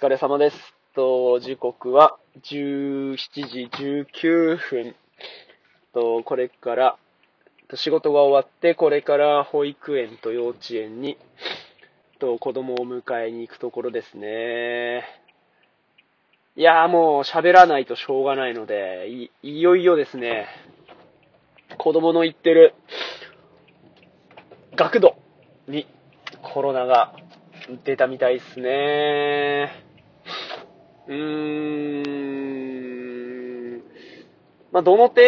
疲れ様です。と、時刻は17時19分。と、これから、仕事が終わって、これから保育園と幼稚園に、と、子供を迎えに行くところですね。いやーもう喋らないとしょうがないので、い、いよいよですね、子供の行ってる学童にコロナが出たみたいですね。うーん。まあ、どの程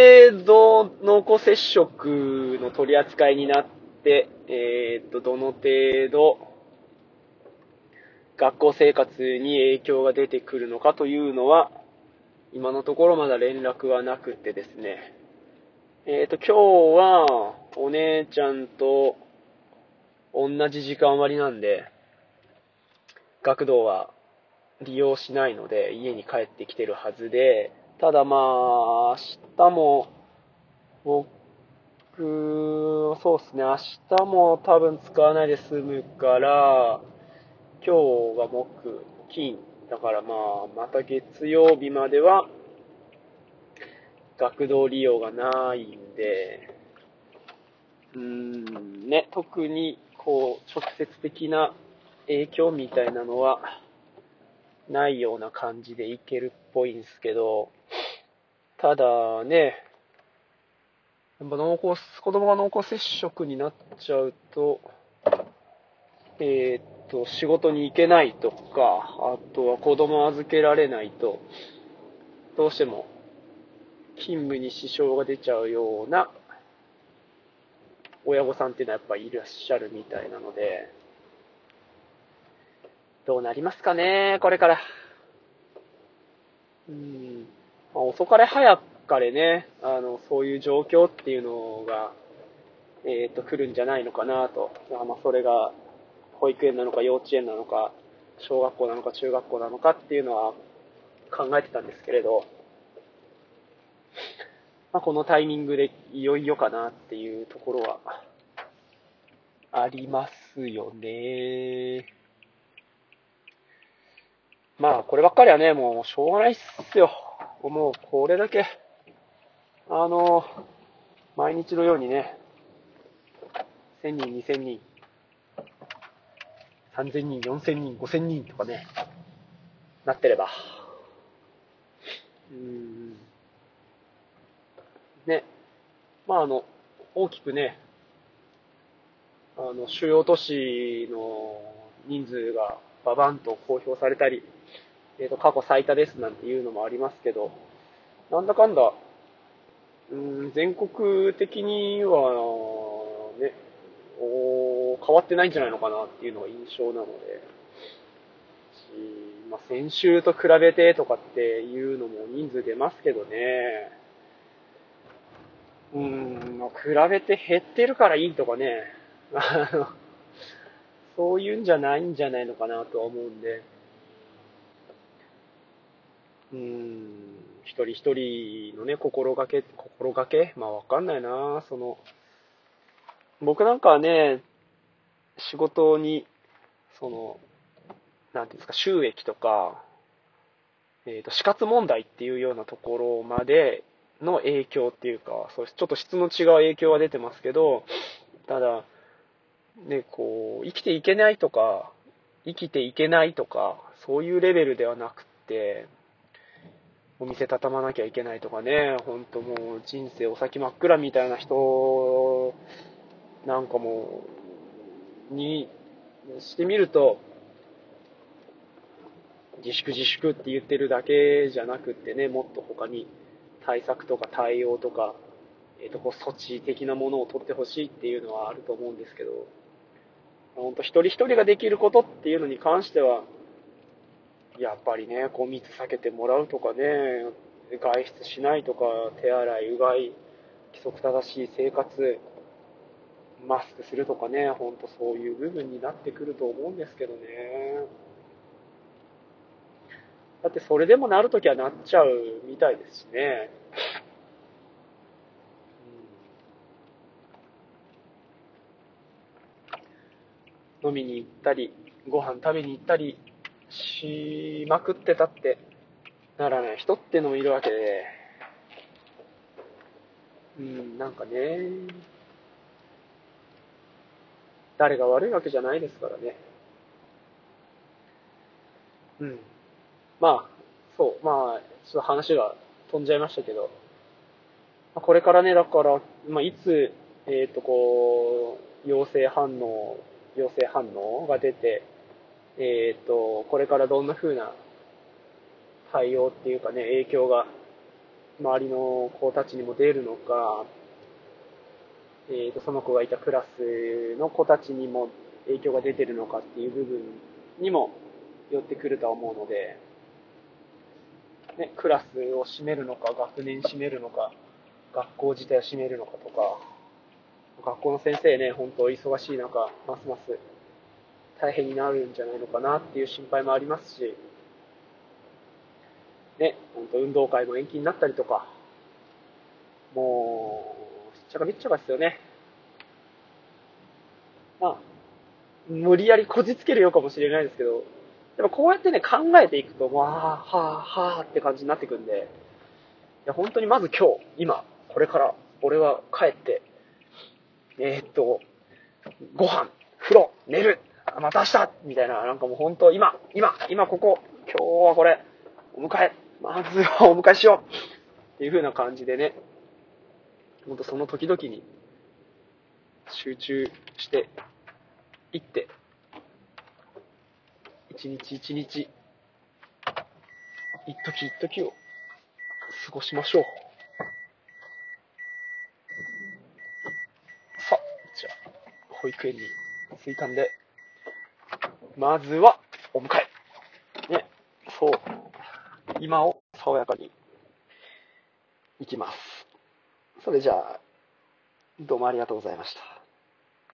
度濃厚接触の取り扱いになって、えーっと、どの程度学校生活に影響が出てくるのかというのは、今のところまだ連絡はなくてですね。えーと、今日は、お姉ちゃんと同じ時間割なんで、学童は利用しないので、家に帰ってきてるはずで、ただまあ、明日も、僕、そうですね、明日も多分使わないで済むから、今日が木、金、だからまあ、また月曜日までは、学童利用がないんで、うーん、ね、特に、こう、直接的な影響みたいなのは、ないような感じでいけるっぽいんですけど、ただね、やっぱ濃厚、子供が濃厚接触になっちゃうと、えーっと、仕事に行けないとか、あとは子供預けられないと、どうしても勤務に支障が出ちゃうような親御さんっていうのはやっぱいらっしゃるみたいなので、どうなりますかね、これから。うん。まあ、遅かれ早かれね、あの、そういう状況っていうのが、えっ、と、来るんじゃないのかなと。まあ、まあ、それが、保育園なのか幼稚園なのか、小学校なのか中学校なのかっていうのは考えてたんですけれど、まあ、このタイミングでいよいよかなっていうところはありますよね。まあ、こればっかりはね、もうしょうがないっすよ。もうこれだけ、あの、毎日のようにね、1000人、2000人、3000人、4000人、5000人とかね、なってれば。うーん。ね。まあ、あの、大きくね、あの、主要都市の人数がババンと公表されたり、えっ、と、過去最多ですなんていうのもありますけど、なんだかんだ、うん、全国的には、ね、お変わってないんじゃないのかなっていうのが印象なので、まあ、先週と比べてとかっていうのも人数出ますけどね、うん、比べて減ってるからいいとかね、あの、そういうんじゃないんじゃないのかなとは思うんで、うん、一人一人のね、心がけ、心がけ？まあわかんないな。その、僕なんかはね、仕事に、その、なんていうんですか、収益とか、えっ、と、死活問題っていうようなところまでの影響っていうか、そうちょっと質の違う影響は出てますけど、ただ、ね、こう、生きていけないとか、生きていけないとか、そういうレベルではなくって、お店畳まなきゃいけないとかね、ほんともう人生お先真っ暗みたいな人なんかも、にしてみると、自粛自粛って言ってるだけじゃなくってね、もっと他に対策とか対応とか、えっ、と、こう措置的なものを取ってほしいっていうのはあると思うんですけど、本当一人一人ができることっていうのに関しては、やっぱりね、こう密避けてもらうとかね、外出しないとか、手洗い、うがい、規則正しい生活、マスクするとかね、ほんとそういう部分になってくると思うんですけどね。だってそれでもなるときはなっちゃうみたいですしね。飲みに行ったり、ご飯食べに行ったり、しまくってたってならない人っていうのもいるわけで、うん、なんかね、誰が悪いわけじゃないですからね。うん。まあ、そう、まあ、ちょっと話が飛んじゃいましたけど、これからね、だから、まあ、いつ、えっ、ー、と、こう、陽性反応、陽性反応が出て、えっ、ー、と、これからどんな風な対応っていうかね、影響が周りの子たちにも出るのか、えっ、ー、と、その子がいたクラスの子たちにも影響が出てるのかっていう部分にも寄ってくるとは思うので、ね、クラスを占めるのか、学年占めるのか、学校自体を占めるのかとか、学校の先生ね、本当忙しい中、ますます大変になるんじゃないのかなっていう心配もありますし、ね、本当運動会も延期になったりとか、もう、しっちゃかみっちゃかですよね。まあ、無理やりこじつけるようかもしれないですけど、でもこうやってね、考えていくと、わあ、はあ、はあって感じになってくんで、いや、本当にまず今日、今、これから、俺は帰って、えー、っと、ご飯、風呂、寝る、また明日みたいな、なんかもう本当、今、今、今ここ、今日はこれ、お迎え、まずはお迎えしよう！っていう風な感じでね、ほんとその時々に集中していって、一日一日、一時一時を過ごしましょう。さあ、じゃあ、保育園に着いたんで、まずは、お迎え。ね、そう。今を爽やかにいきます。それじゃあ、どうもありがとうございました。